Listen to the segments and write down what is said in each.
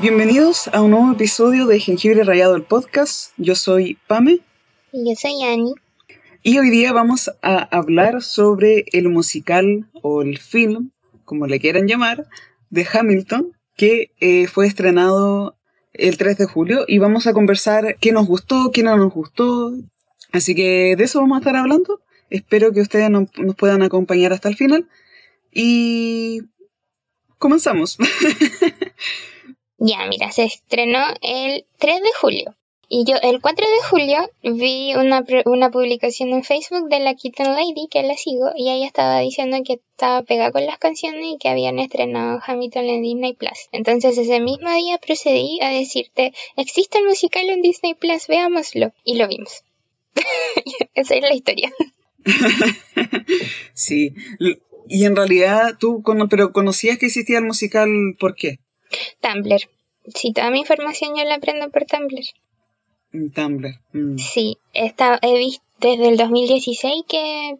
Bienvenidos a un nuevo episodio de Jengibre Rayado el podcast. Yo soy Pame. Y yo soy Annie. Y hoy día vamos a hablar sobre el musical o el film, como le quieran llamar, de Hamilton, que eh, fue estrenado el 3 de julio y vamos a conversar qué nos gustó, qué no nos gustó. Así que de eso vamos a estar hablando. Espero que ustedes nos puedan acompañar hasta el final. Y comenzamos. ya, mira, se estrenó el 3 de julio. Y yo el 4 de julio vi una, una publicación en Facebook de la Kitten Lady, que la sigo, y ella estaba diciendo que estaba pegada con las canciones y que habían estrenado Hamilton en Disney Plus. Entonces ese mismo día procedí a decirte, existe el musical en Disney Plus, veámoslo. Y lo vimos. Esa es la historia. sí. Y en realidad tú, pero conocías que existía el musical, ¿por qué? Tumblr. Sí, toda mi información yo la aprendo por Tumblr. Tumblr. Mm. Sí, he visto desde el 2016 que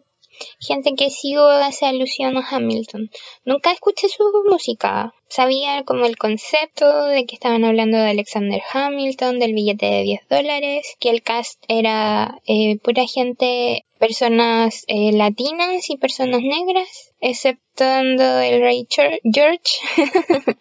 gente que sigo hace alusión a Hamilton. Nunca escuché su música. Sabía como el concepto de que estaban hablando de Alexander Hamilton, del billete de 10 dólares, que el cast era eh, pura gente, personas eh, latinas y personas negras, exceptuando el rey George.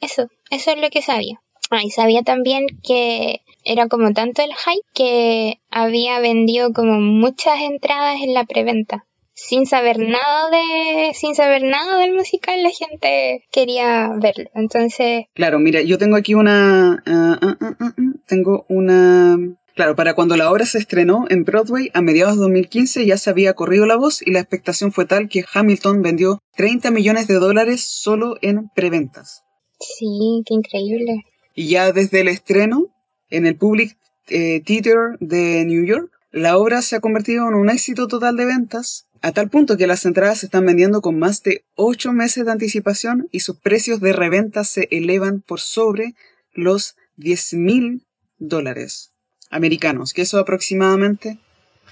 eso, eso es lo que sabía. Ah, y sabía también que era como tanto el hype que había vendido como muchas entradas en la preventa. Sin saber nada de, sin saber nada del musical, la gente quería verlo. Entonces. Claro, mira, yo tengo aquí una, ah, ah, ah, tengo una, Claro, para cuando la obra se estrenó en Broadway a mediados de 2015 ya se había corrido la voz y la expectación fue tal que Hamilton vendió 30 millones de dólares solo en preventas. Sí, qué increíble. Y ya desde el estreno, en el Public eh, Theater de New York, la obra se ha convertido en un éxito total de ventas, a tal punto que las entradas se están vendiendo con más de 8 meses de anticipación y sus precios de reventa se elevan por sobre los 10 mil dólares americanos, que eso aproximadamente...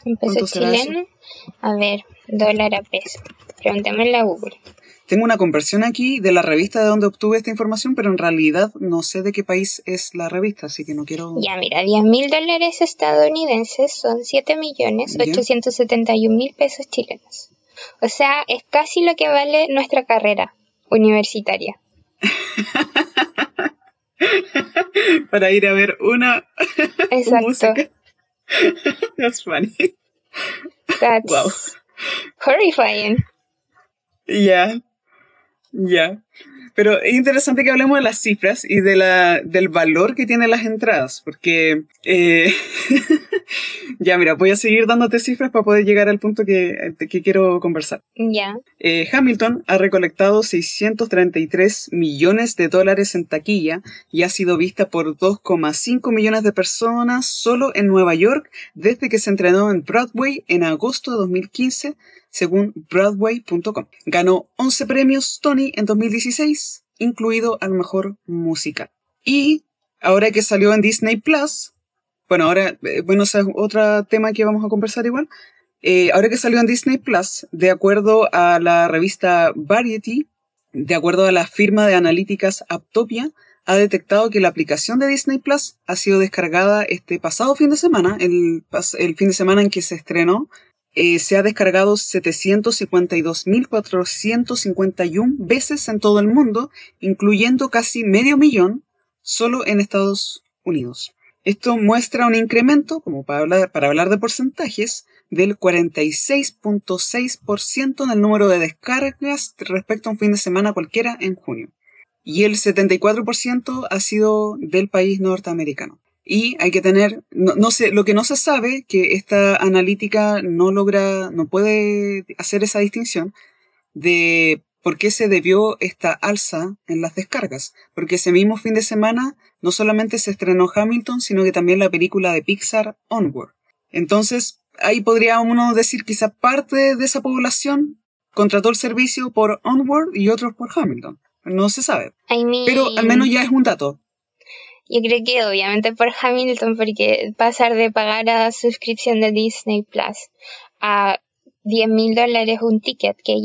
¿En peso chileno? A ver, dólar a peso. Preguntémosle a Google. Tengo una conversión aquí de la revista de donde obtuve esta información, pero en realidad no sé de qué país es la revista, así que no quiero... Ya, mira, 10 mil dólares estadounidenses son 7 millones 871 mil pesos chilenos. O sea, es casi lo que vale nuestra carrera universitaria. Para ir a ver una Exacto. música. That's funny. That's wow. horrifying. Yeah. Ya. Pero es interesante que hablemos de las cifras y de la, del valor que tienen las entradas, porque eh, ya, mira, voy a seguir dándote cifras para poder llegar al punto que, que quiero conversar. Ya. Eh, Hamilton ha recolectado 633 millones de dólares en taquilla y ha sido vista por 2,5 millones de personas solo en Nueva York desde que se entrenó en Broadway en agosto de 2015 según Broadway.com. Ganó 11 premios Tony en 2016, incluido al mejor música. Y ahora que salió en Disney Plus, bueno, ahora, eh, bueno, es otro tema que vamos a conversar igual. Eh, ahora que salió en Disney Plus, de acuerdo a la revista Variety, de acuerdo a la firma de analíticas Aptopia, ha detectado que la aplicación de Disney Plus ha sido descargada este pasado fin de semana, el, el fin de semana en que se estrenó eh, se ha descargado 752.451 veces en todo el mundo, incluyendo casi medio millón solo en Estados Unidos. Esto muestra un incremento, como para hablar, para hablar de porcentajes, del 46.6% en el número de descargas respecto a un fin de semana cualquiera en junio. Y el 74% ha sido del país norteamericano. Y hay que tener, no, sé, lo que no se sabe, que esta analítica no logra, no puede hacer esa distinción de por qué se debió esta alza en las descargas. Porque ese mismo fin de semana no solamente se estrenó Hamilton, sino que también la película de Pixar Onward. Entonces, ahí podría uno decir quizá parte de esa población contrató el servicio por Onward y otros por Hamilton. No se sabe. Pero al menos ya es un dato. Yo creo que obviamente por Hamilton, porque pasar de pagar a suscripción de Disney Plus a 10 mil dólares un ticket, que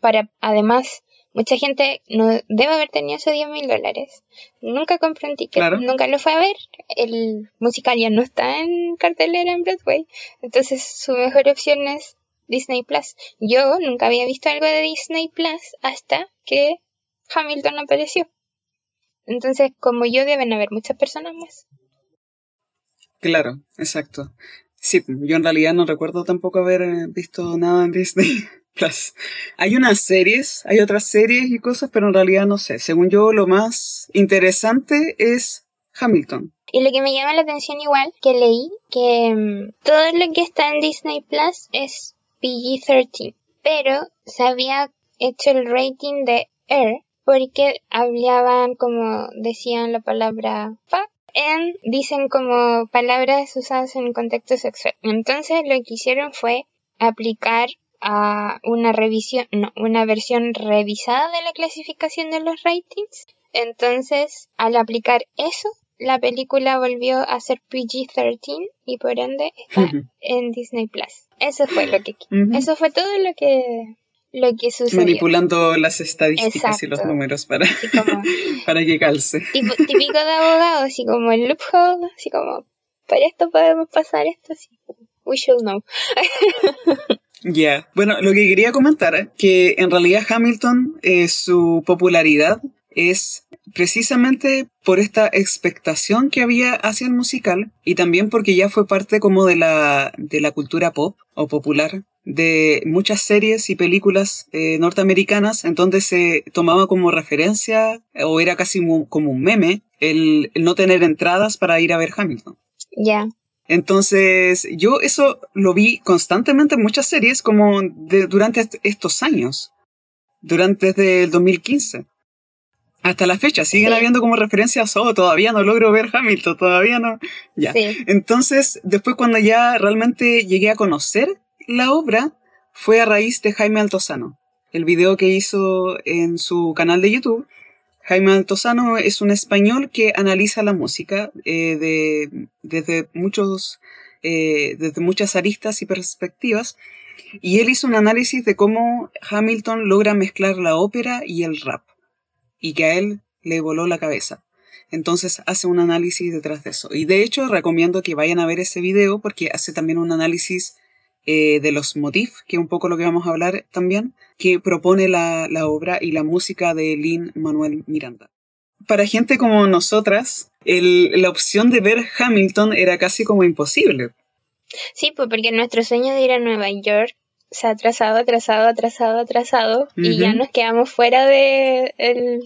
para además mucha gente no debe haber tenido esos 10 mil dólares. Nunca compró un ticket, nunca lo fue a ver. El musical ya no está en cartelera en Broadway. Entonces su mejor opción es Disney Plus. Yo nunca había visto algo de Disney Plus hasta que Hamilton apareció. Entonces, como yo, deben haber muchas personas más. Claro, exacto. Sí, yo en realidad no recuerdo tampoco haber eh, visto nada en Disney Plus. Hay unas series, hay otras series y cosas, pero en realidad no sé. Según yo, lo más interesante es Hamilton. Y lo que me llama la atención igual, que leí, que mm, todo lo que está en Disney Plus es PG-13, pero se había hecho el rating de R porque hablaban como decían la palabra fuck en dicen como palabras usadas en contexto sexual. Entonces lo que hicieron fue aplicar a una revisión, no, una versión revisada de la clasificación de los ratings. Entonces, al aplicar eso, la película volvió a ser PG-13 y por ende está en Disney Plus. Eso fue lo que eso fue todo lo que lo que sucedió. Manipulando las estadísticas y los números para, para que calce. típico de abogado, así como el loophole, así como, para esto podemos pasar esto, así we should know. Ya, bueno, lo que quería comentar, que en realidad Hamilton, eh, su popularidad es precisamente por esta expectación que había hacia el musical y también porque ya fue parte como de la, de la cultura pop o popular de muchas series y películas eh, norteamericanas en donde se tomaba como referencia o era casi como un meme el, no tener entradas para ir a ver Hamilton. Ya. Entonces, yo eso lo vi constantemente en muchas series como durante estos años, durante desde el 2015. Hasta la fecha, siguen habiendo como referencias, oh, todavía no logro ver Hamilton, todavía no. Ya. Entonces, después cuando ya realmente llegué a conocer la obra fue a raíz de Jaime Altozano. El video que hizo en su canal de YouTube. Jaime Altozano es un español que analiza la música eh, de, desde, muchos, eh, desde muchas aristas y perspectivas. Y él hizo un análisis de cómo Hamilton logra mezclar la ópera y el rap. Y que a él le voló la cabeza. Entonces hace un análisis detrás de eso. Y de hecho recomiendo que vayan a ver ese video porque hace también un análisis eh, de los motifs, que es un poco lo que vamos a hablar también, que propone la, obra y la música de Lin Manuel Miranda. Para gente como nosotras, la opción de ver Hamilton era casi como imposible. Sí, pues porque nuestro sueño de ir a Nueva York se ha atrasado, atrasado, atrasado, atrasado y ya nos quedamos fuera de, el,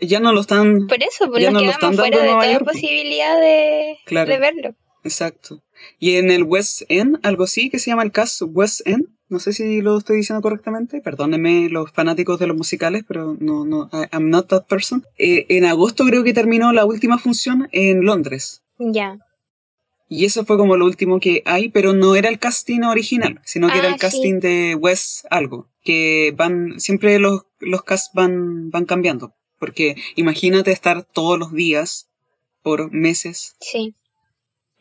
ya, no lo están por eso pues nos quedamos fuera de toda posibilidad de, de verlo exacto y en el West End, algo así que se llama el cast West End. No sé si lo estoy diciendo correctamente. Perdónenme los fanáticos de los musicales, pero no, no, I'm not that person. Eh, en agosto creo que terminó la última función en Londres. Ya. Y eso fue como lo último que hay, pero no era el casting original, sino que era el ah, casting de West algo. Que van, siempre los, los casts van, van cambiando. Porque imagínate estar todos los días por meses. Sí.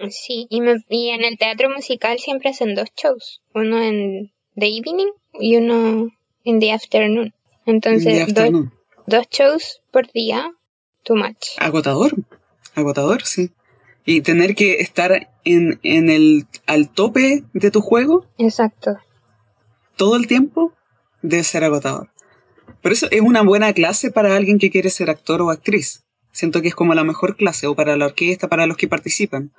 Sí, y, y en el teatro musical siempre hacen dos shows, uno en the evening y uno en the afternoon. Entonces, dos shows por día, too much. Agotador, agotador, sí. Y tener que estar en, en el, al tope de tu juego. Exacto. Todo el tiempo debe ser agotador. Por eso es una buena clase para alguien que quiere ser actor o actriz. Siento que es como la mejor clase, o para la orquesta, para los que participan.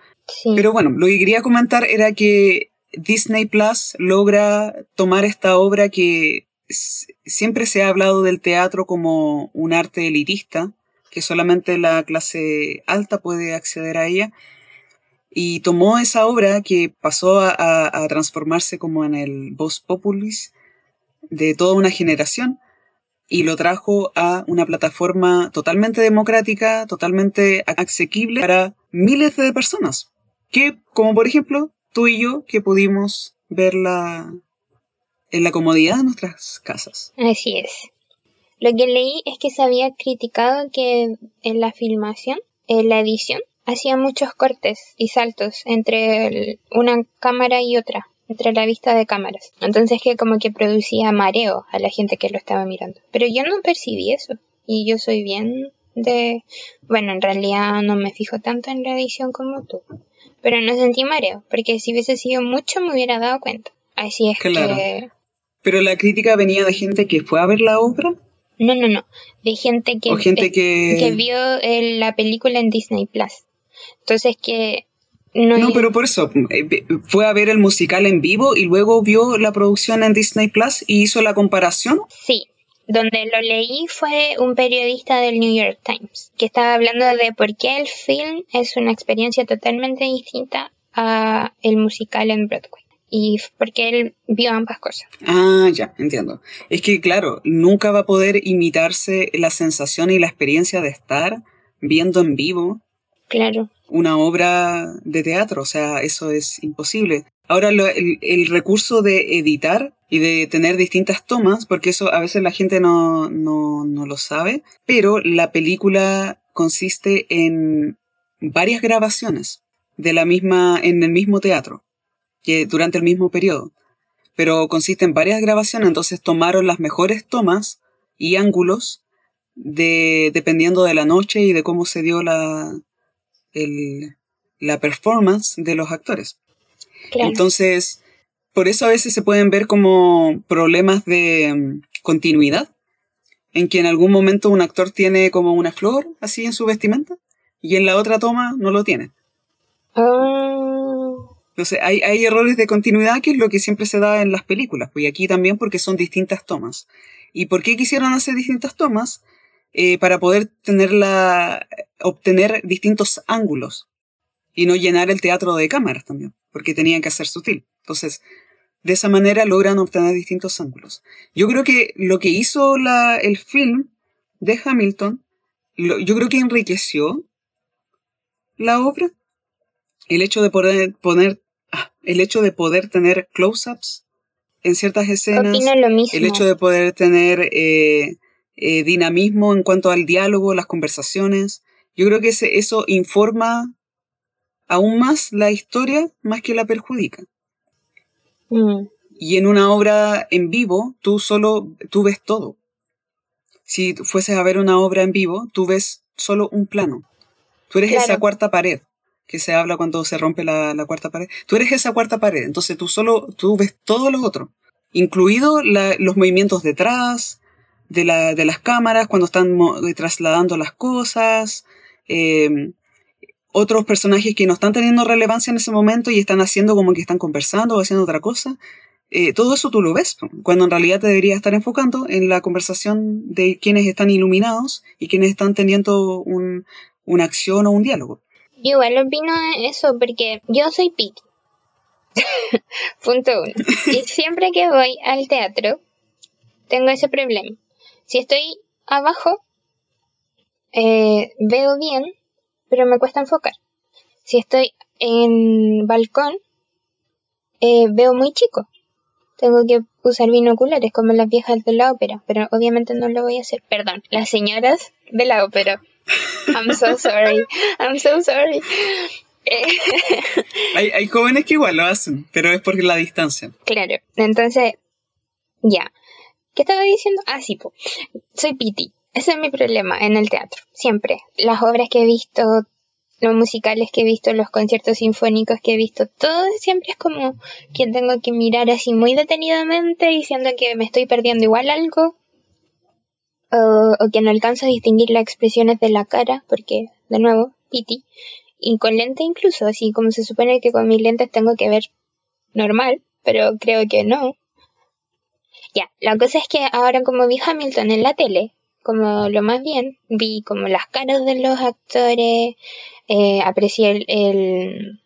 Pero bueno, lo que quería comentar era que Disney Plus logra tomar esta obra que siempre se ha hablado del teatro como un arte elitista, que solamente la clase alta puede acceder a ella, y tomó esa obra que pasó a, transformarse como en el Voz Populis de toda una generación, y lo trajo a una plataforma totalmente democrática, totalmente asequible para miles de personas. Que, como por ejemplo, tú y yo, que pudimos verla en la comodidad de nuestras casas. Así es. Lo que leí es que se había criticado que en la filmación, en la edición, hacía muchos cortes y saltos entre una cámara y otra. entre la vista de cámaras. Entonces que como que producía mareo a la gente que lo estaba mirando. Pero yo no percibí eso. Y yo soy bien de... Bueno, en realidad no me fijo tanto en la edición como tú. Pero no sentí mareo, porque si hubiese sido mucho me hubiera dado cuenta. Así es que... Pero la crítica venía de gente que fue a ver la obra. No, no, no. De gente que, gente que... vio la película en Disney Plus. Entonces que no, no, pero por eso, eh, fue a ver el musical en vivo y luego vio la producción en Disney Plus y hizo la comparación. Sí, donde lo leí fue un periodista del New York Times, que estaba hablando de por qué el film es una experiencia totalmente distinta a el musical en Broadway. Y porque él vio ambas cosas. Ah, ya, entiendo. Es que, claro, nunca va a poder imitarse la sensación y la experiencia de estar viendo en vivo Claro. Una obra de teatro, o sea, eso es imposible. Ahora, el, recurso de editar y de tener distintas tomas, porque eso a veces la gente no, no, no lo sabe, pero la película consiste en varias grabaciones de la misma, en el mismo teatro, que durante el mismo periodo. Pero consiste en varias grabaciones, entonces tomaron las mejores tomas y ángulos de, dependiendo de la noche y de cómo se dio la, el, la performance de los actores. Entonces, por eso a veces se pueden ver como problemas de mm, continuidad, en que en algún momento un actor tiene como una flor así en su vestimenta y en la otra toma no lo tiene. Oh. Entonces, hay, hay, errores de continuidad que es lo que siempre se da en las películas, pues y aquí también porque son distintas tomas. ¿Y por qué quisieron hacer distintas tomas? Eh, para poder tenerla, obtener distintos ángulos y no llenar el teatro de cámaras también, porque tenían que ser sutil. Entonces, de esa manera logran obtener distintos ángulos. Yo creo que lo que hizo la, el film de Hamilton, yo creo que enriqueció la obra. El hecho de poder poner, el hecho de poder tener close-ups en ciertas escenas, el hecho de poder tener eh, eh, dinamismo en cuanto al diálogo, las conversaciones. Yo creo que eso informa aún más la historia más que la perjudica. Mm. Y en una obra en vivo, tú solo, tú ves todo. Si fueses a ver una obra en vivo, tú ves solo un plano. Tú eres esa cuarta pared que se habla cuando se rompe la, cuarta pared. Tú eres esa cuarta pared, entonces tú solo, tú ves todo lo otro, incluido los movimientos detrás, de, la, de las cámaras cuando están eh, trasladando las cosas, em, otros personajes que no están teniendo relevancia en ese momento y están haciendo como que están conversando o haciendo otra cosa. Eh, todo eso tú lo ves, cuando en realidad te deberías estar enfocando en la conversación de quienes están iluminados y quienes están teniendo un, una acción o un diálogo. Yo igual opino eso porque yo soy Pete. Punto uno. y siempre que voy al teatro, tengo ese problema. Si estoy abajo, eh, veo bien, pero me cuesta enfocar. Si estoy en balcón, eh, veo muy chico. Tengo que usar binoculares como las viejas de la ópera, pero obviamente no lo voy a hacer. Perdón, las señoras de la ópera. I'm so sorry. I'm so sorry. hay, hay jóvenes que igual lo hacen, pero es por la distancia. Claro, entonces, ya. ¿Qué estaba diciendo? Ah, sí, soy Piti. Ese es mi problema en el teatro, siempre. Las obras que he visto, los musicales que he visto, los conciertos sinfónicos que he visto, todo siempre es como que tengo que mirar así muy detenidamente diciendo que me estoy perdiendo igual algo. O, que no alcanzo a distinguir las expresiones de la cara, porque, de nuevo, Piti. Y con lente incluso, así como se supone que con mis lentes tengo que ver normal, pero creo que no. Ya, la cosa es que ahora como vi Hamilton en la tele, como lo más bien, vi como las caras de los actores, eh, aprecié el,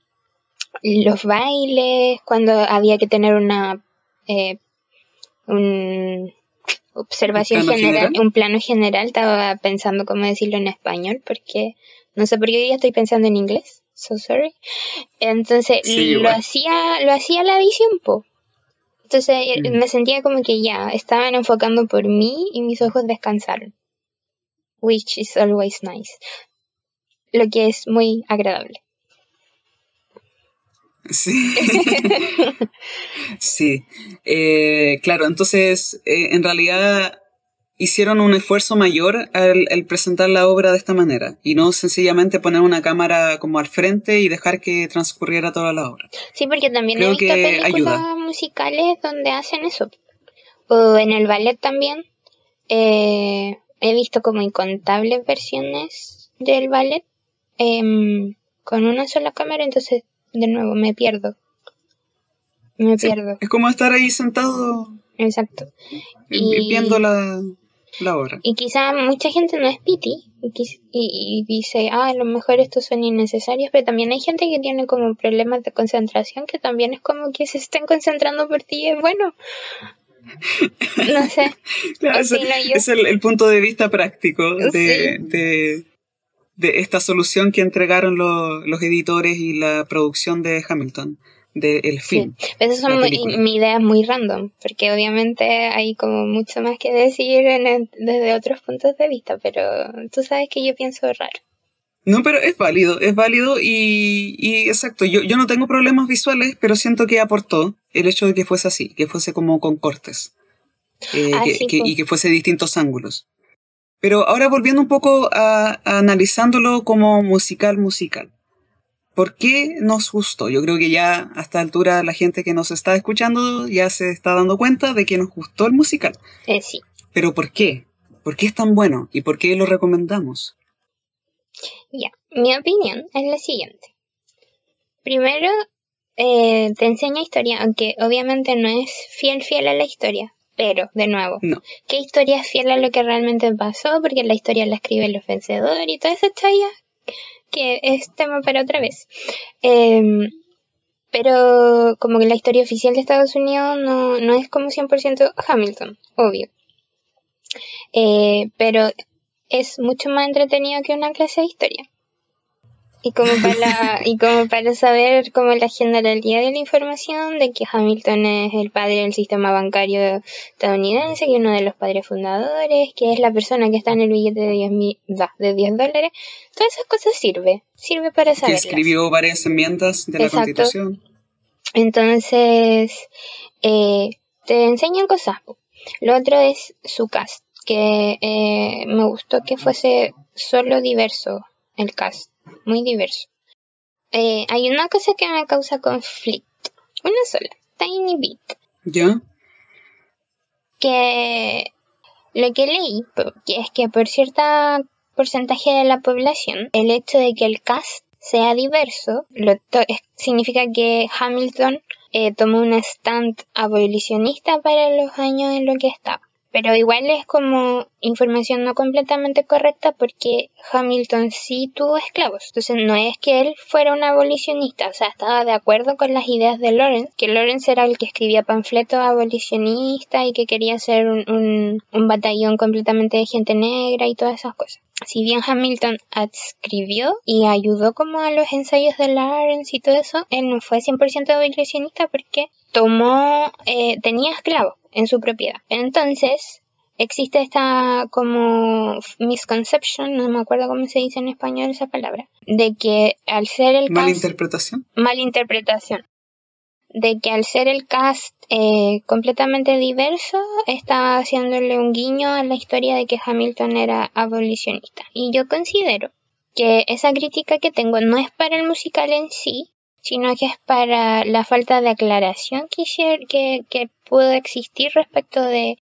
los bailes, cuando había que tener una eh, un, observación general, un plano general, estaba pensando cómo decirlo en español, porque no sé por qué hoy día estoy pensando en inglés, so sorry. Entonces lo hacía, lo hacía la edición, po. Entonces eh, me sentía como que ya, estaban enfocando por mí y mis ojos descansaron. Which is always nice. Lo que es muy agradable. Sí. sí. Eh, claro, entonces, eh, en realidad hicieron un esfuerzo mayor al, presentar la obra de esta manera y no sencillamente poner una cámara como al frente y dejar que transcurriera toda la obra. Sí, porque también he visto películas musicales donde hacen eso. O en el ballet también. Eh, he visto como incontables versiones del ballet em, con una sola cámara, entonces de nuevo me pierdo. Me pierdo. Es como estar ahí sentado. Exacto. Y, viendo la, la obra. Y quizá mucha gente no es piti y, dice, ah, a lo mejor estos son innecesarios, pero también hay gente que tiene como problemas de concentración que también es como que se estén concentrando por ti, es bueno. No sé. es el, punto de vista práctico de, de, esta solución que entregaron los editores y la producción de Hamilton del film. Sí. Esas son mi, ideas muy random, porque obviamente hay como mucho más que decir desde otros puntos de vista, pero tú sabes que yo pienso raro. No, pero es válido, es válido y, y exacto, yo, yo no tengo problemas visuales, pero siento que aportó el hecho de que fuese así, que fuese como con cortes eh, ah, y que fuese distintos ángulos. Pero ahora volviendo un poco a, analizándolo como musical musical. ¿Por qué nos gustó? Yo creo que ya a esta altura la gente que nos está escuchando ya se está dando cuenta de que nos gustó el musical. Eh, sí. Pero ¿por qué? ¿Por qué es tan bueno? ¿Y por qué lo recomendamos? Ya, mi opinión es la siguiente. Primero, eh, te enseña historia, aunque obviamente no es fiel fiel a la historia. Pero, de nuevo, ¿qué historia es fiel a lo que realmente pasó? Porque la historia la escribe el vencedor y toda esa chaya que es tema para otra vez. Em, pero como que la historia oficial de Estados Unidos no, no es como 100% Hamilton, obvio. Eh, pero es mucho más entretenido que una clase de historia. Y como para, y como para saber como la generalidad de la información de que Hamilton es el padre del sistema bancario estadounidense, que es uno de los padres fundadores, que es la persona que está en el billete de 10, de 10 dólares, todas esas cosas sirve, sirve para saber. Que escribió varias enmiendas de la Constitución. Entonces, eh, te enseñan cosas. Lo otro es su cast, que eh, me gustó que fuese solo diverso el cast, muy diverso. Eh, hay una cosa que me causa conflicto, una sola, tiny bit. ¿Ya? Que lo que leí que es que por cierto porcentaje de la población, el hecho de que el cast sea diverso lo significa que Hamilton eh, tomó un stand abolicionista para los años en lo que estaba pero igual es como información no completamente correcta porque Hamilton sí tuvo esclavos. Entonces no es que él fuera un abolicionista, o sea, estaba de acuerdo con las ideas de Lawrence, que Lawrence era el que escribía panfletos abolicionistas y que quería hacer un, un, batallón completamente de gente negra y todas esas cosas. Si bien Hamilton adscribió y ayudó como a los ensayos de Lawrence y todo eso, él no fue 100% abolicionista porque tomó, eh, tenía esclavos en su propiedad. Entonces, existe esta como misconception, no me acuerdo cómo se dice en español esa palabra, de que al ser el. Malinterpretación. Malinterpretación. De que al ser el cast eh, completamente diverso, estaba haciéndole un guiño a la historia de que Hamilton era abolicionista. Y yo considero que esa crítica que tengo no es para el musical en sí, sino que es para la falta de aclaración que, que, pudo existir respecto de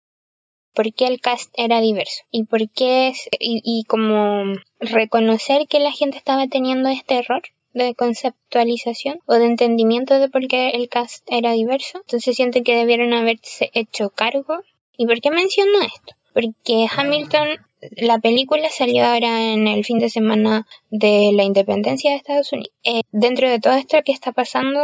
por qué el cast era diverso y por qué y, y como reconocer que la gente estaba teniendo este error de conceptualización o de entendimiento de por qué el cast era diverso. Entonces siento que debieron haberse hecho cargo. ¿Y por qué menciono esto? Porque Hamilton la película salió ahora en el fin de semana de la independencia de Estados Unidos. Eh, dentro de todo esto que está pasando,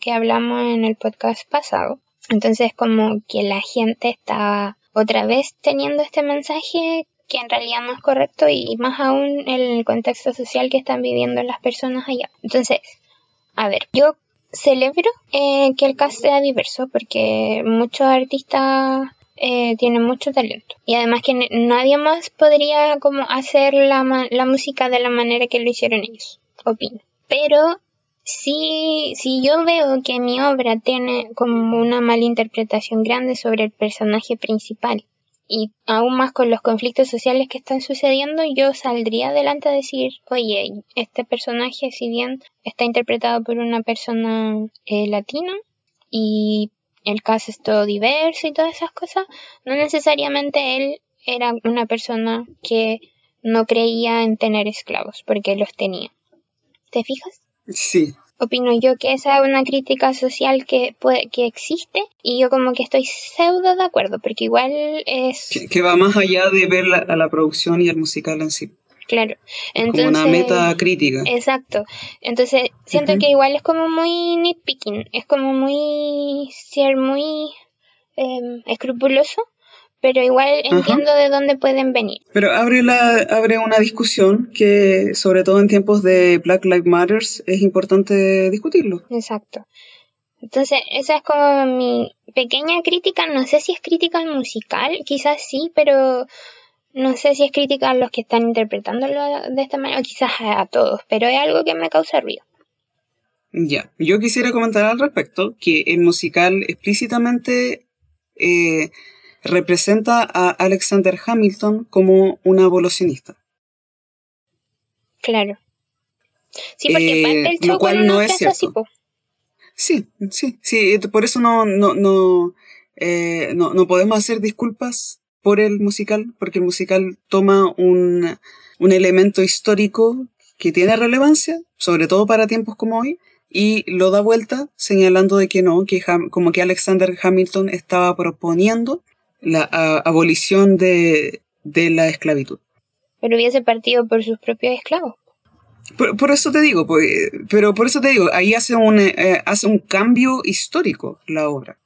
que hablamos en el podcast pasado, entonces como que la gente está otra vez teniendo este mensaje que en realidad no es correcto y más aún el contexto social que están viviendo las personas allá. Entonces, a ver, yo celebro eh, que el cast sea diverso porque muchos artistas eh, tiene mucho talento. Y además que nadie más podría como hacer la, la música de la manera que lo hicieron ellos, opino. Pero si, si yo veo que mi obra tiene como una mala interpretación grande sobre el personaje principal y aún más con los conflictos sociales que están sucediendo, yo saldría adelante a decir, oye, este personaje, si bien está interpretado por una persona eh, latina y el caso es todo diverso y todas esas cosas, no necesariamente él era una persona que no creía en tener esclavos, porque los tenía. ¿Te fijas? Sí, opino yo que esa es una crítica social que puede, que existe y yo como que estoy pseudo de acuerdo porque igual es que, va más allá de ver la, a la producción y el musical en sí. Claro. Entonces como una meta crítica exacto. Entonces siento que igual es como muy nitpicking es como muy ser muy em, escrupuloso pero igual entiendo de dónde pueden venir. Pero abre, la, abre una discusión que, sobre todo en tiempos de Black Lives Matter, es importante discutirlo. Exacto. Entonces, esa es como mi pequeña crítica. No sé si es crítica al musical, quizás sí, pero no sé si es crítica a los que están interpretándolo de esta manera, o quizás a, todos, pero es algo que me causa ruido. Ya, yo quisiera comentar al respecto que el musical explícitamente eh, representa a Alexander Hamilton como un abolicionista. Claro. Sí, porque eh, el lo cual no es cierto. sí, sí, sí, por eso no, no, no, eh, no, no, podemos hacer disculpas por el musical, porque el musical toma un, un elemento histórico que tiene relevancia, sobre todo para tiempos como hoy, y lo da vuelta señalando de que no, que como que Alexander Hamilton estaba proponiendo la abolición de, la esclavitud. Pero hubiese partido por sus propios esclavos. Por, eso te digo, pues, pero por eso te digo, ahí hace un, eh, hace un cambio histórico la obra.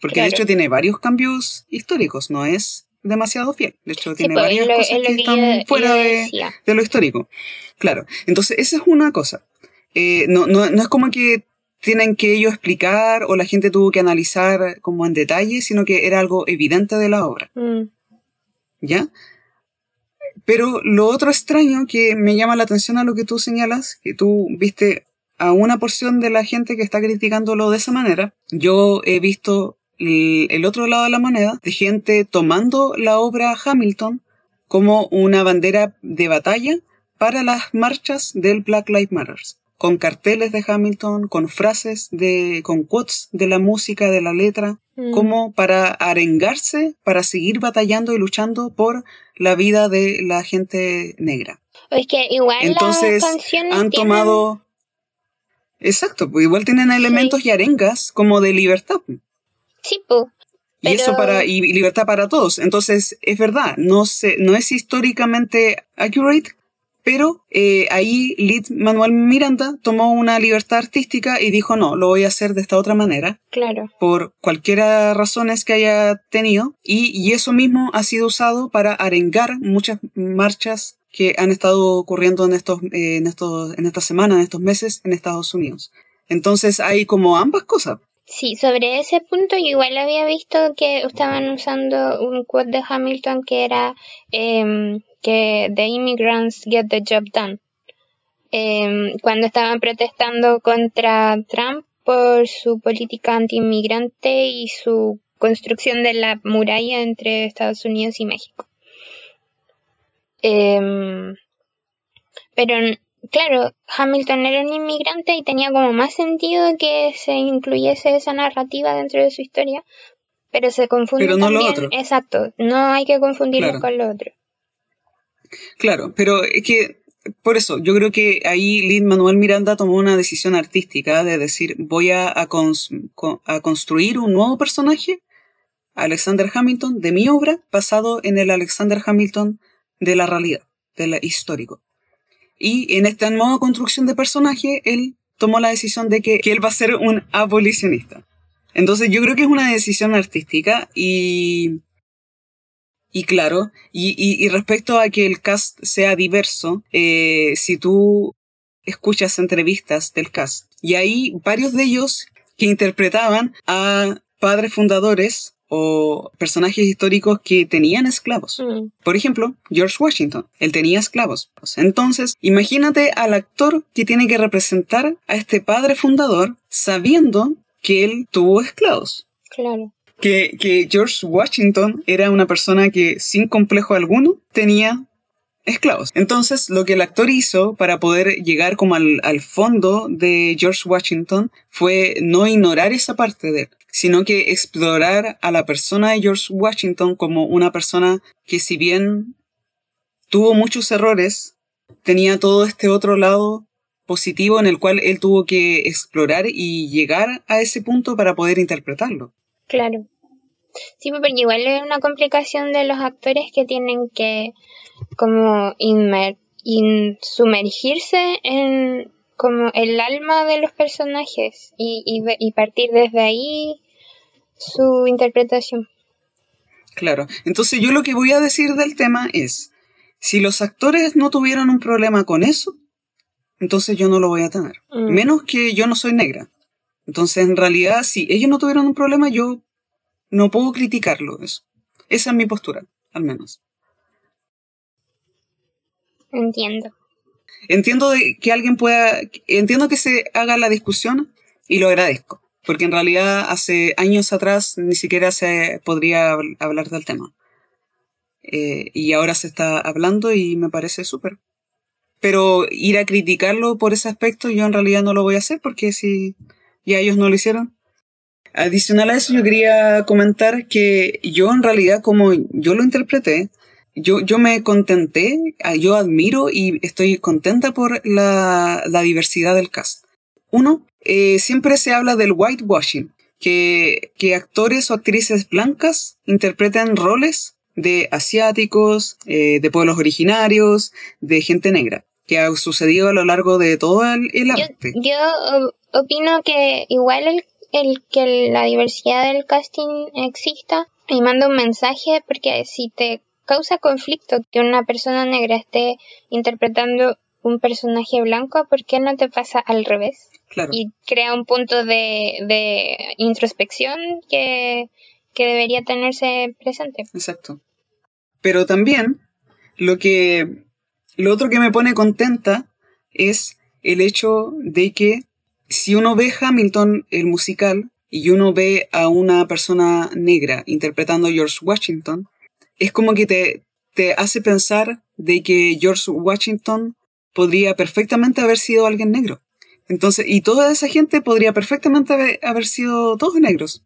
Porque de hecho tiene varios cambios históricos, no es demasiado fiel. De hecho, tiene pues, varias cosas que, están fuera de, lo histórico. Claro. Entonces, esa es una cosa. Eh, no, no, no es como que tienen que ellos explicar o la gente tuvo que analizar como en detalle, sino que era algo evidente de la obra. Mm. ¿Ya? Pero lo otro extraño que me llama la atención a lo que tú señalas, que tú viste a una porción de la gente que está criticándolo de esa manera, yo he visto el, el otro lado de la moneda, de gente tomando la obra Hamilton como una bandera de batalla para las marchas del Black Lives Matter con carteles de Hamilton, con frases de, con quotes de la música, de la letra, mm. como para arengarse, para seguir batallando y luchando por la vida de la gente negra. Es que igual Entonces han tomado... Exacto, pues igual tienen elementos y arengas como de libertad. Sí, pues. Y eso para, y libertad para todos. Entonces, es verdad, no se, no es históricamente accurate, pero eh, ahí Lid Manuel Miranda tomó una libertad artística y dijo, no, lo voy a hacer de esta otra manera. Claro. Por cualquiera razones que haya tenido. Y, eso mismo ha sido usado para arengar muchas marchas que han estado ocurriendo en estos, eh, en estos, en esta semana, en estos meses en Estados Unidos. Entonces hay como ambas cosas. Sí, sobre ese punto yo igual había visto que estaban usando un quote de Hamilton que era em, que The Immigrants Get the Job Done. Em, cuando estaban protestando contra Trump por su política anti-inmigrante y su construcción de la muralla entre Estados Unidos y México. Em, pero claro, Hamilton era un inmigrante y tenía como más sentido que se incluyese esa narrativa dentro de su historia, pero se confunde pero no Lo otro. Exacto, no hay que confundirlo con lo otro. Claro, pero es que por eso, yo creo que ahí Lin Manuel Miranda tomó una decisión artística de decir, voy a, a, construir un nuevo personaje, Alexander Hamilton, de mi obra, basado en el Alexander Hamilton de la realidad, del histórico. Y en esta nueva construcción de personaje, él tomó la decisión de que, que él va a ser un abolicionista. Entonces yo creo que es una decisión artística y y claro, y, respecto a que el cast sea diverso, eh, si tú escuchas entrevistas del cast, y hay varios de ellos que interpretaban a padres fundadores o personajes históricos que tenían esclavos. Mm, Por ejemplo, George Washington, él tenía esclavos. Entonces, imagínate al actor que tiene que representar a este padre fundador sabiendo que él tuvo esclavos. claro. Que, que George Washington era una persona que sin complejo alguno tenía esclavos. Entonces, lo que el actor hizo para poder llegar como al, al fondo de George Washington fue no ignorar esa parte de él, sino que explorar a la persona de George Washington como una persona que si bien tuvo muchos errores, tenía todo este otro lado positivo en el cual él tuvo que explorar y llegar a ese punto para poder interpretarlo. Claro. Sí, porque igual es una complicación de los actores que tienen que como inmer- in- sumergirse en como el alma de los personajes y, y, y partir desde ahí su interpretación. Claro. Entonces yo lo que voy a decir del tema es, si los actores no tuvieron un problema con eso, entonces yo no lo voy a tener. Mm. Menos que yo no soy negra. Entonces, en realidad, si ellos no tuvieron un problema, yo no puedo criticarlo. Eso. Esa es mi postura, al menos. Entiendo. Entiendo de que alguien pueda, entiendo que se haga la discusión y lo agradezco, porque en realidad hace años atrás ni siquiera se podría habl- hablar del tema. Eh, y ahora se está hablando y me parece súper. Pero ir a criticarlo por ese aspecto yo en realidad no lo voy a hacer porque si ya ellos no lo hicieron. Adicional a eso yo quería comentar que yo en realidad como yo lo interpreté, yo, yo me contenté, ah, yo admiro y estoy contenta por la, la diversidad del cast. Uno, eh, siempre se habla del whitewashing, que, que actores o actrices blancas interpreten roles de asiáticos, eh, de pueblos originarios, de gente negra, que ha sucedido a lo largo de todo el, el arte. yo opino que igual el, el que la diversidad del casting exista y manda un mensaje porque si te causa conflicto que una persona negra esté interpretando un personaje blanco, ¿por qué no te pasa al revés? Claro. Y crea un punto de, de introspección que, que debería tenerse presente. Exacto. Pero también lo que lo otro que me pone contenta es el hecho de que si uno ve Hamilton el musical y uno ve a una persona negra interpretando a George Washington, es como que te, te hace pensar de que George Washington podría perfectamente haber sido alguien negro. Entonces, y toda esa gente podría perfectamente haber, haber sido todos negros.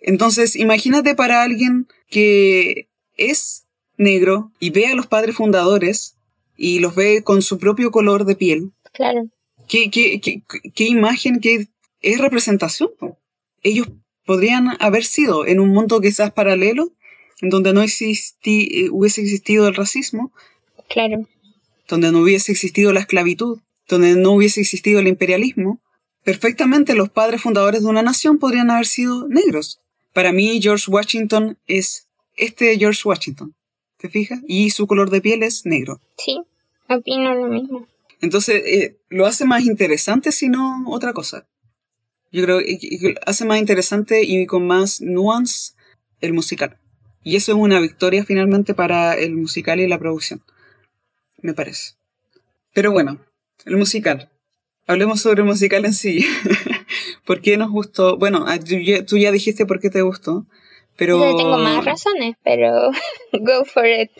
Entonces, imagínate para alguien que es negro y ve a los padres fundadores y los ve con su propio color de piel. Claro. ¿Qué, qué, qué, qué imagen, qué es representación? Ellos podrían haber sido en un mundo quizás paralelo, en donde no existi- eh, hubiese existido el racismo, Claro. Donde no hubiese existido la esclavitud, donde no hubiese existido el imperialismo, perfectamente los padres fundadores de una nación podrían haber sido negros. Para mí, George Washington es este George Washington. ¿Te fijas? Y su color de piel es negro. Sí, opino lo mismo. Entonces, eh, lo hace más interesante, si no otra cosa. Yo creo que que hace más interesante y con más nuance el musical. Y eso es una victoria finalmente para el musical y la producción. Me parece. Pero bueno, el musical. Hablemos sobre el musical en sí. ¿Por qué nos gustó? Bueno, ah, tú ya, tú ya dijiste por qué te gustó. Pero... Yo tengo más razones, pero go for it.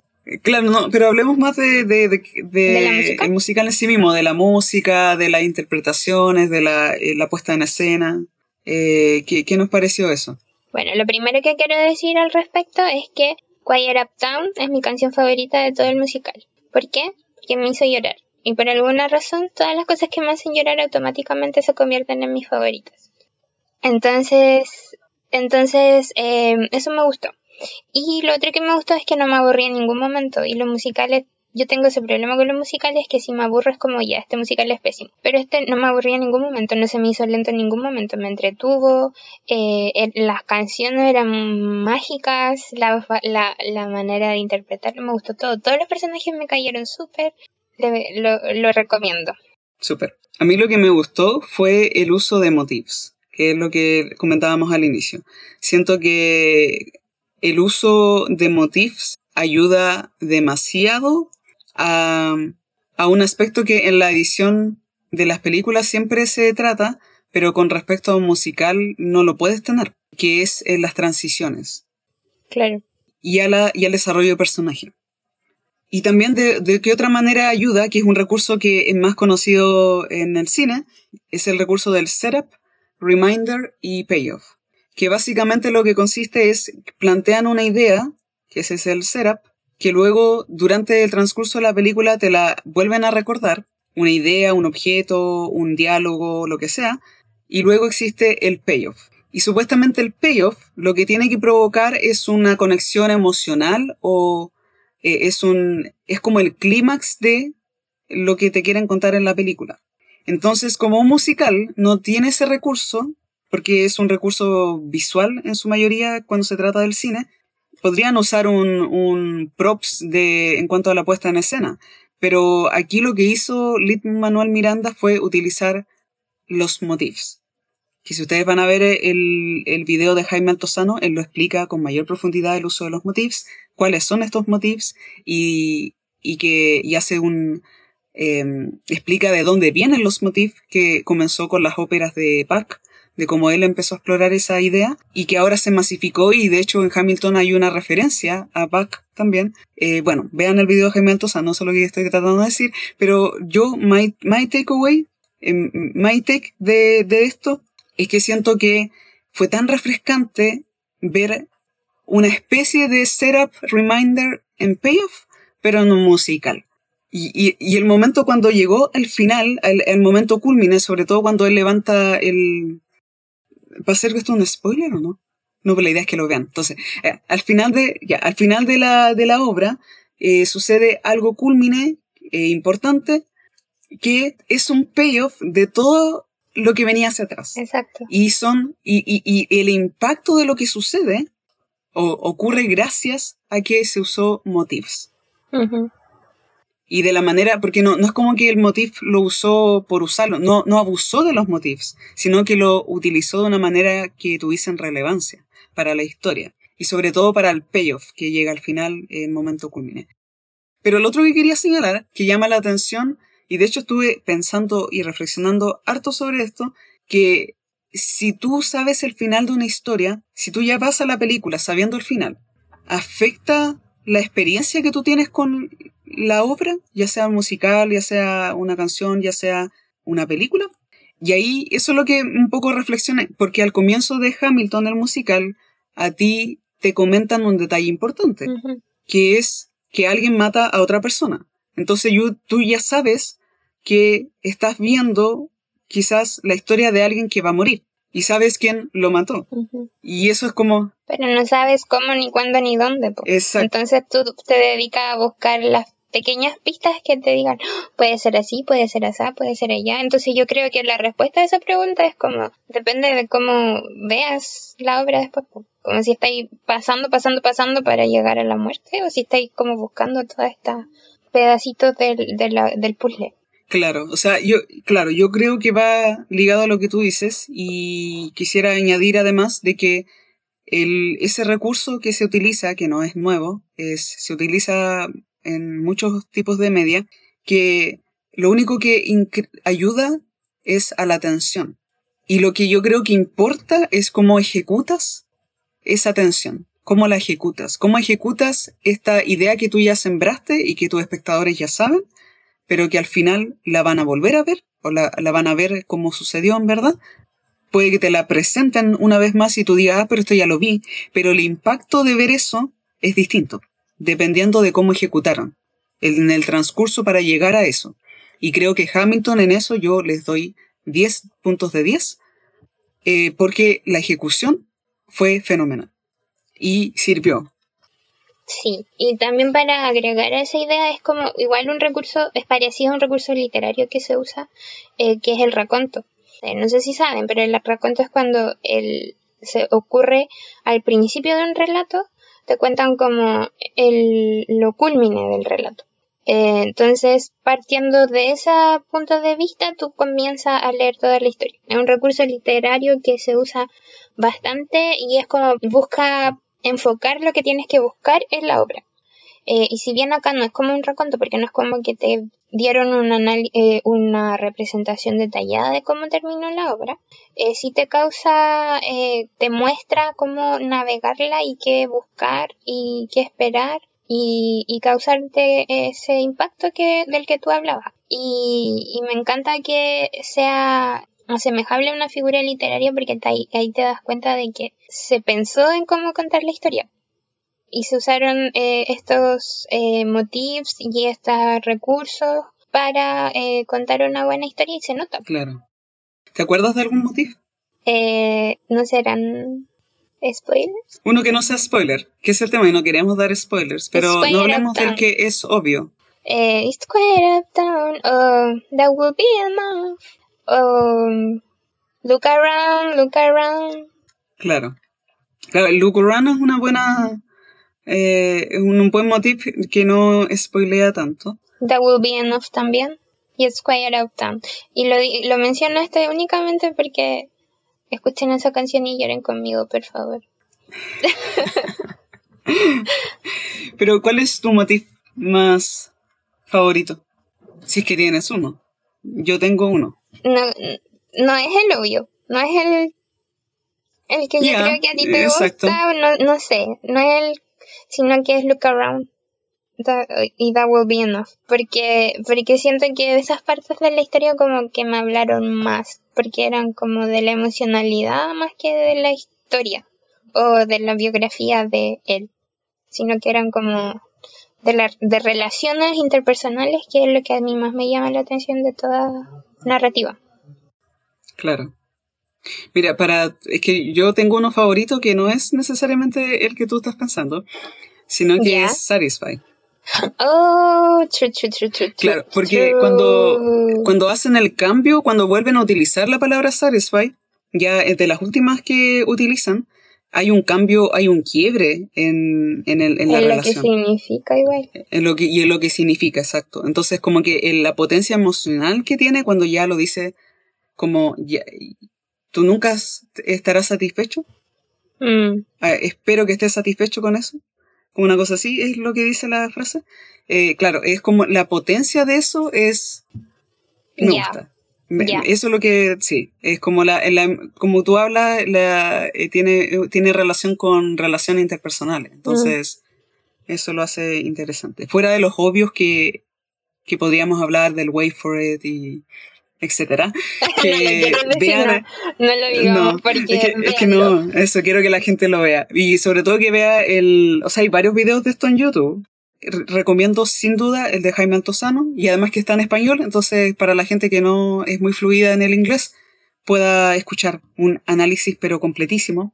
Claro, no, pero hablemos más de, de, de, de ¿De la música? el musical en sí mismo, de la música, de las interpretaciones, de la, eh, la puesta en escena. Eh, ¿qué, ¿Qué nos pareció eso? Bueno, lo primero que quiero decir al respecto es que Quiet Uptown es mi canción favorita de todo el musical. ¿Por qué? Porque me hizo llorar. Y por alguna razón, todas las cosas que me hacen llorar automáticamente se convierten en mis favoritas. Entonces, entonces, eh, eso me gustó. Y lo otro que me gustó es que no me aburrí en ningún momento. Y los musicales, yo tengo ese problema con los musicales que si me aburro es como ya, este musical es pésimo. Pero este no me aburrí en ningún momento, no se me hizo lento en ningún momento, me entretuvo, eh, las canciones eran mágicas, la, la, manera de interpretarlo me gustó todo. Todos los personajes me cayeron súper, lo, lo recomiendo. Súper. A mí lo que me gustó fue el uso de motifs. que es lo que comentábamos al inicio. Siento que el uso de motifs ayuda demasiado a, a un aspecto que en la edición de las películas siempre se trata, pero con respecto a un musical no lo puedes tener, que es en las transiciones. Claro. Y, a la, y al desarrollo de personaje. Y también de, de qué otra manera ayuda, que es un recurso que es más conocido en el cine, es el recurso del setup, reminder y payoff. Que básicamente lo que consiste es plantean una idea, que ese es el setup, que luego durante el transcurso de la película te la vuelven a recordar, una idea, un objeto, un diálogo, lo que sea, y luego existe el payoff. Y supuestamente el payoff lo que tiene que provocar es una conexión emocional o eh, es un es como el clímax de lo que te quieren contar en la película. Entonces, como un musical no tiene ese recurso, porque es un recurso visual en su mayoría cuando se trata del cine, podrían usar un, un props de, en cuanto a la puesta en escena. Pero aquí lo que hizo Lit Manuel Miranda fue utilizar los motifs. Que si ustedes van a ver el, el video de Jaime Altozano, él lo explica con mayor profundidad el uso de los motifs, cuáles son estos motifs y, y que y hace un, eh, explica de dónde vienen los motifs que comenzó con las óperas de Bach, de cómo él empezó a explorar esa idea y que ahora se masificó y de hecho en Hamilton hay una referencia a Bach también. Eh, bueno, vean el video de Jaime no sé lo que estoy tratando de decir, pero yo, my, my takeaway Em, my take de, de esto es que siento que fue tan refrescante ver una especie de setup, reminder en payoff, pero un musical. Y, y, y, el momento cuando llegó al final, el, el, momento culmine, sobre todo cuando él levanta el... ¿Va a ser esto un spoiler o no? No, pero la idea es que lo vean. Entonces, eh, al final de, ya, al final de la, de la obra, eh, sucede algo culmine eh, importante que es un payoff de todo lo que venía hacia atrás. Exacto. Y son, y, y, y el impacto de lo que sucede o, ocurre gracias a que se usó motifs. Uh -huh. Y de la manera, porque no, no es como que el motif lo usó por usarlo, no, no abusó de los motifs, sino que lo utilizó de una manera que tuviesen relevancia para la historia. Y sobre todo para el payoff que llega al final, en momento culmine. Pero el otro que quería señalar, que llama la atención, y de hecho estuve pensando y reflexionando harto sobre esto, que si tú sabes el final de una historia, si tú ya vas a la película sabiendo el final, ¿afecta la experiencia que tú tienes con la obra? Ya sea musical, ya sea una canción, ya sea una película. Y ahí eso es lo que un poco reflexioné, porque al comienzo de Hamilton, el musical, a ti te comentan un detalle importante, uh -huh. que es que alguien mata a otra persona. Entonces you, tú ya sabes que estás viendo quizás la historia de alguien que va a morir y sabes quién lo mató. Uh -huh. Y eso es como... Pero no sabes cómo, ni cuándo, ni dónde. Po. Exacto. Entonces tú te dedicas a buscar las pequeñas pistas que te digan, oh, puede ser así, puede ser así, puede ser allá. Entonces yo creo que la respuesta a esa pregunta es como, depende de cómo veas la obra después. Como si estáis pasando, pasando, pasando para llegar a la muerte o si estáis como buscando todas estas pedacitos del, de del puzzle. Claro, o sea, yo, claro, yo creo que va ligado a lo que tú dices y quisiera añadir además de que el, ese recurso que se utiliza, que no es nuevo, es, se utiliza en muchos tipos de media, que lo único que ayuda es a la atención. Y lo que yo creo que importa es cómo ejecutas esa atención, cómo la ejecutas, cómo ejecutas esta idea que tú ya sembraste y que tus espectadores ya saben, pero que al final la van a volver a ver o la, la van a ver como sucedió en verdad. Puede que te la presenten una vez más y tú digas, ah, pero esto ya lo vi, pero el impacto de ver eso es distinto, dependiendo de cómo ejecutaron en el transcurso para llegar a eso. Y creo que Hamilton en eso yo les doy 10 puntos de 10, eh, porque la ejecución fue fenomenal y sirvió. Sí, y también para agregar a esa idea es como igual un recurso, es parecido a un recurso literario que se usa, eh, que es el raconto. Eh, no sé si saben, pero el raconto es cuando el, se ocurre al principio de un relato, te cuentan como el, lo culmine del relato. Eh, entonces, partiendo de ese punto de vista, tú comienzas a leer toda la historia. Es un recurso literario que se usa bastante y es como busca enfocar lo que tienes que buscar en la obra. Eh, y si bien acá no es como un reconto, porque no es como que te dieron una, eh, una representación detallada de cómo terminó la obra, eh, sí te causa, eh, te muestra cómo navegarla y qué buscar y qué esperar y, y causarte ese impacto que, del que tú hablabas. Y, y me encanta que sea asemejable a una figura literaria porque ahí, ahí, te das cuenta de que se pensó en cómo contar la historia y se usaron eh, estos eh, motivos y estos recursos para eh, contar una buena historia y se nota. Claro. ¿Te acuerdas de algún motivo? Eh, ¿No serán spoilers? Uno que no sea spoiler, que es el tema y no queremos dar spoilers, pero Square no hablemos del que es obvio. Eh, it's quite up down, oh, that will be enough. Um, look around, look around. Claro. Claro, look around es una buena. Eh, un, buen motif que no spoilea tanto. That will be enough también. Y it's quiet out town. Y lo, lo menciono este únicamente porque escuchen esa canción y lloren conmigo, por favor. Pero, ¿cuál es tu motif más favorito? Si es que tienes uno. Yo tengo uno. No, no es el obvio. No es el, el que yo creo que a ti te exacto. gusta. No, no sé. No es el, sino que es look around. That- y that will be enough. Porque, porque siento que esas partes de la historia como que me hablaron más. Porque eran como de la emocionalidad más que de la historia. O de la biografía de él. Sino que eran como de, la, de relaciones interpersonales, que es lo que a mí más me llama la atención de toda narrativa. Claro. Mira, para. Es que yo tengo uno favorito que no es necesariamente el que tú estás pensando, sino que es Satisfy. Oh, true, true, true, true. Claro, porque true. cuando, cuando hacen el cambio, cuando vuelven a utilizar la palabra satisfy, ya es de las últimas que utilizan, hay un cambio, hay un quiebre en, en, el, en la es lo que relación. significa igual. En lo que, y en lo que significa, exacto. Entonces, como que en la potencia emocional que tiene cuando ya lo dice, como, ya, ¿tú nunca estarás satisfecho? Mm, Ah, espero que estés satisfecho con eso. Como una cosa así es lo que dice la frase. Eh, claro, es como la potencia de eso es. Me Ya, gusta. Eso es lo que. Sí, es como la. la- como tú hablas, la, eh, tiene, eh, tiene relación con relaciones interpersonales. Entonces, eso lo hace interesante. Fuera de los obvios que, que podríamos hablar del wait for it y etcétera. Que no decir, vean- no, no lo digamos no, porque es que, es que no, eso quiero que la gente lo vea. Y sobre todo que vea el. O sea, hay varios videos de esto en YouTube. Re- recomiendo sin duda el de Jaime Altozano y además que está en español, entonces para la gente que no es muy fluida en el inglés pueda escuchar un análisis pero completísimo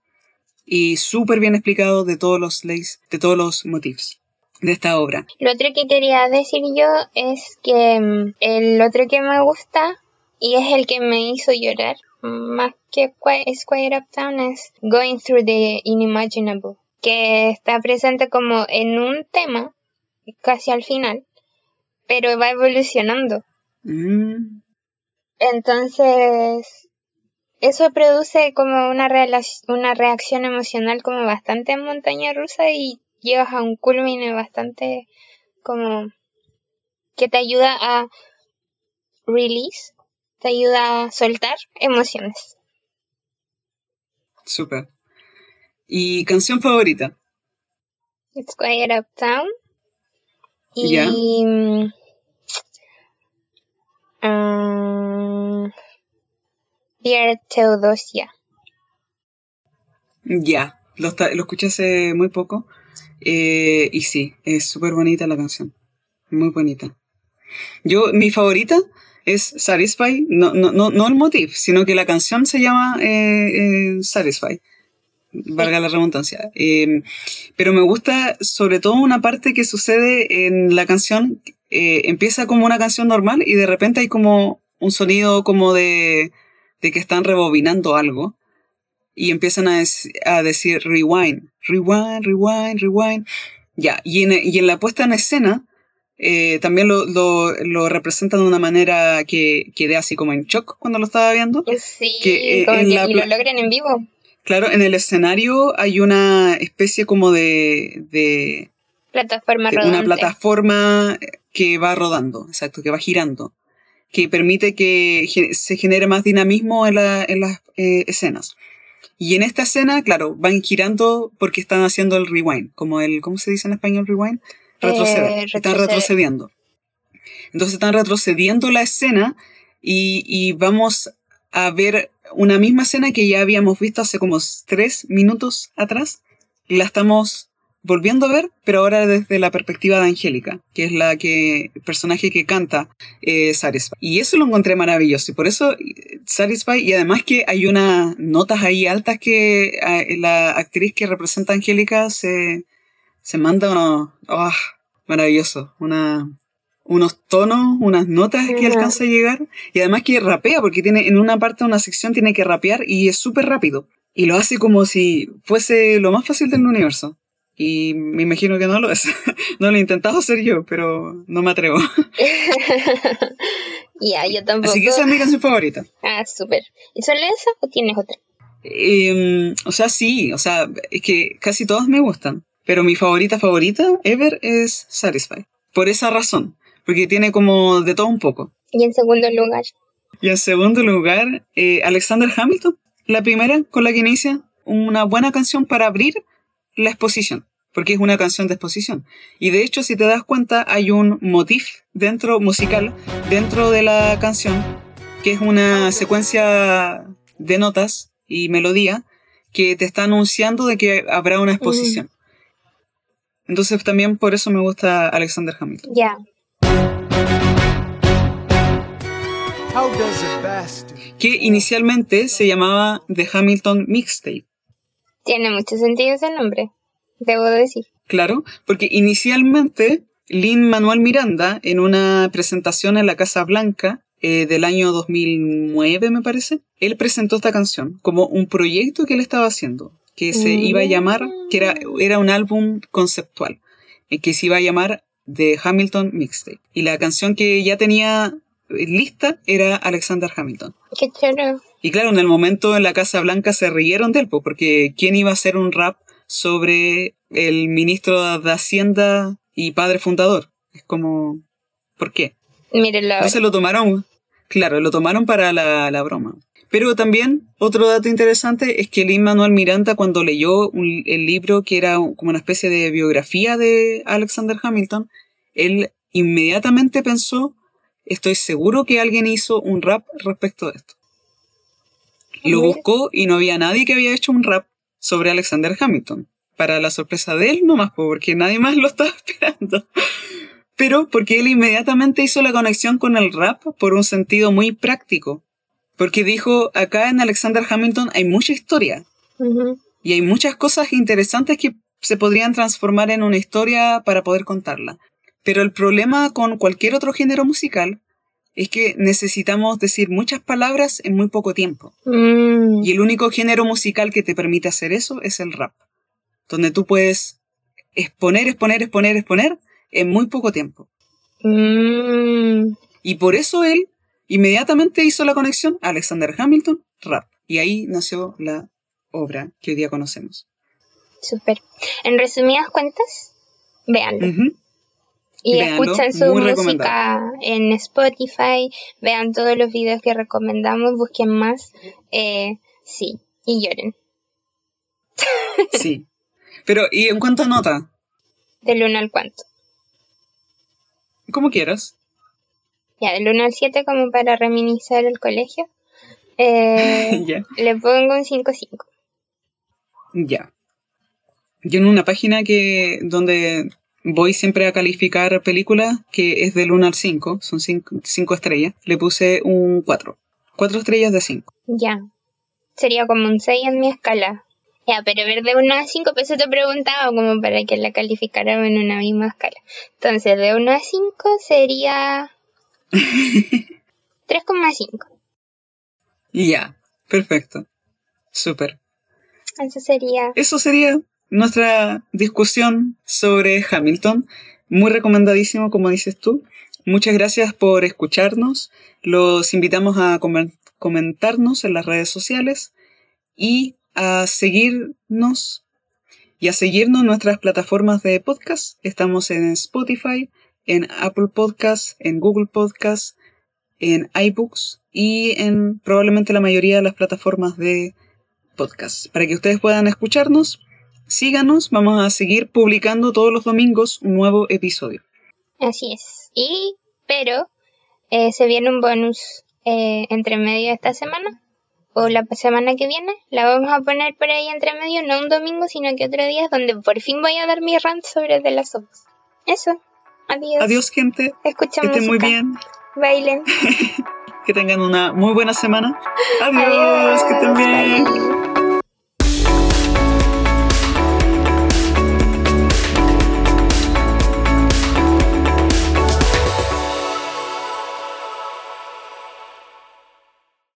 y súper bien explicado de todos los leyes, de todos los motivos de esta obra. Lo otro que quería decir yo es que mm, el otro que me gusta y es el que me hizo llorar más que Square Uptown es Going Through the Unimaginable, que está presente como en un tema casi al final, pero va evolucionando. Mm, Entonces, eso produce como una, una reacción emocional como bastante en montaña rusa y llegas a un culmine bastante como que te ayuda a release, te ayuda a soltar emociones. súper. ¿Y canción favorita? It's Quiet Uptown. Y Ya. mm, ah, Dear Theodosia. Ya, lo, lo escuché hace muy poco. eh, y sí, es súper bonita la canción. Muy bonita. Yo, mi favorita es Satisfy. No, no, no, no el motif, sino que la canción se llama eh, eh, Satisfy. Valga la redundancia. Eh, pero me gusta sobre todo una parte que sucede en la canción. eh, empieza como una canción normal y de repente hay como un sonido como de, de que están rebobinando algo y empiezan a, a decir rewind, rewind, rewind, rewind. Ya, y en, y en la puesta en escena eh, también lo, lo, lo, representan de una manera que quedé así como en shock cuando lo estaba viendo. Sí, que, eh, como que lo logran en vivo. Claro, en el escenario hay una especie como de... de plataforma rodante. Una plataforma que va rodando, exacto, que va girando, que permite que se genere más dinamismo en, la, en las eh, escenas. Y en esta escena, claro, van girando porque están haciendo el rewind, como el, ¿cómo se dice en español rewind? retroceder. Están retrocediendo. Entonces están retrocediendo la escena y, y, vamos a ver una misma escena que ya habíamos visto hace como tres minutos atrás. La estamos volviendo a ver, pero ahora desde la perspectiva de Angélica, que es la que el personaje que canta eh, Satisfy. Y eso lo encontré maravilloso. Y por eso Satisfy, y además que hay unas notas ahí altas que eh, la actriz que representa a Angélica se, se manda unos, oh, maravilloso, una, unos tonos, unas notas que alcanza a llegar y además que rapea porque tiene en una parte de una sección tiene que rapear y es súper rápido y lo hace como si fuese lo más fácil del universo. Y me imagino que no lo es. no lo he intentado hacer yo, pero no me atrevo. ya, yo tampoco. Así que esa es mi canción favorita. Ah, súper. ¿Y solo esa o tienes otra? Eh, o sea, sí, o sea, es que casi todas me gustan. Pero mi favorita favorita ever es Satisfy. Por esa razón. Porque tiene como de todo un poco. Y en segundo lugar. Y en segundo lugar, eh, Alexander Hamilton. La primera con la que inicia una buena canción para abrir la exposición. Porque es una canción de exposición. Y de hecho, si te das cuenta, hay un motif dentro, musical, dentro de la canción, que es una secuencia de notas y melodía que te está anunciando de que habrá una exposición. Entonces también por eso me gusta Alexander Hamilton. Ya. Que inicialmente se llamaba The Hamilton Mixtape. Tiene mucho sentido ese nombre, debo decir. Claro, porque inicialmente Lin Manuel Miranda, en una presentación en la Casa Blanca eh, del año 2009, me parece, él presentó esta canción como un proyecto que él estaba haciendo que se iba a llamar, que era, era un álbum conceptual, eh, que se iba a llamar The Hamilton Mixtape. Y la canción que ya tenía lista era Alexander Hamilton. Qué. Y claro, en el momento en la Casa Blanca se rieron de él, porque ¿quién iba a hacer un rap sobre el ministro de Hacienda y padre fundador? Es como, ¿por qué? Mírenlo. Entonces lo tomaron, claro, lo tomaron para la, la broma. Pero también otro dato interesante es que Lin Manuel Miranda cuando leyó el libro que era como una especie de biografía de Alexander Hamilton, él inmediatamente pensó, estoy seguro que alguien hizo un rap respecto a esto. Lo buscó y no había nadie que había hecho un rap sobre Alexander Hamilton. Para la sorpresa de él, no más, porque nadie más lo estaba esperando. Pero porque él inmediatamente hizo la conexión con el rap por un sentido muy práctico porque dijo, acá en Alexander Hamilton hay mucha historia. Y hay muchas cosas interesantes que se podrían transformar en una historia para poder contarla. Pero el problema con cualquier otro género musical es que necesitamos decir muchas palabras en muy poco tiempo. Mm. Y el único género musical que te permite hacer eso es el rap, donde tú puedes exponer, exponer, exponer, exponer en muy poco tiempo. Mm. Y por eso él Inmediatamente hizo la conexión Alexander Hamilton, rap. Y ahí nació la obra que hoy día conocemos. Súper. En resumidas cuentas, veanlo. Y escuchen su música en Spotify, vean todos los videos que recomendamos, busquen más. Eh, sí, y lloren. Sí. Pero, ¿y en cuánto nota? Del 1 al cuánto. Como quieras ya, del 1 al 7 como para reminizar el colegio, eh, le pongo un 5-5. Ya. Yo en una página que donde voy siempre a calificar películas, que es del 1 al 5, son 5 estrellas, le puse un 4. 4 estrellas de 5. Ya. Sería como un 6 en mi escala. Ya, pero ver de 1 a 5, pues eso te preguntaba como para que la calificara en una misma escala. Entonces, de 1 a 5 sería 3,5. Ya, perfecto. Súper. Eso sería. Eso sería nuestra discusión sobre Hamilton. muy recomendadísimo, como dices tú. Muchas gracias por escucharnos. Los invitamos a comentarnos en las redes sociales y a seguirnos y a seguirnos en nuestras plataformas de podcast. Estamos en Spotify, en Apple Podcasts, en Google Podcasts, en iBooks y en probablemente la mayoría de las plataformas de podcast. Para que ustedes puedan escucharnos, síganos, vamos a seguir publicando todos los domingos un nuevo episodio. Así es. Y, pero, eh, se viene un bonus eh, entre medio esta semana o la semana que viene. La vamos a poner por ahí entre medio, no un domingo, sino que otro día donde por fin voy a dar mi rant sobre The Last of Eso. Adiós. Adiós, gente. Escuchen que estén muy bien. Bailen. que tengan una muy buena semana. Adiós, que estén bien.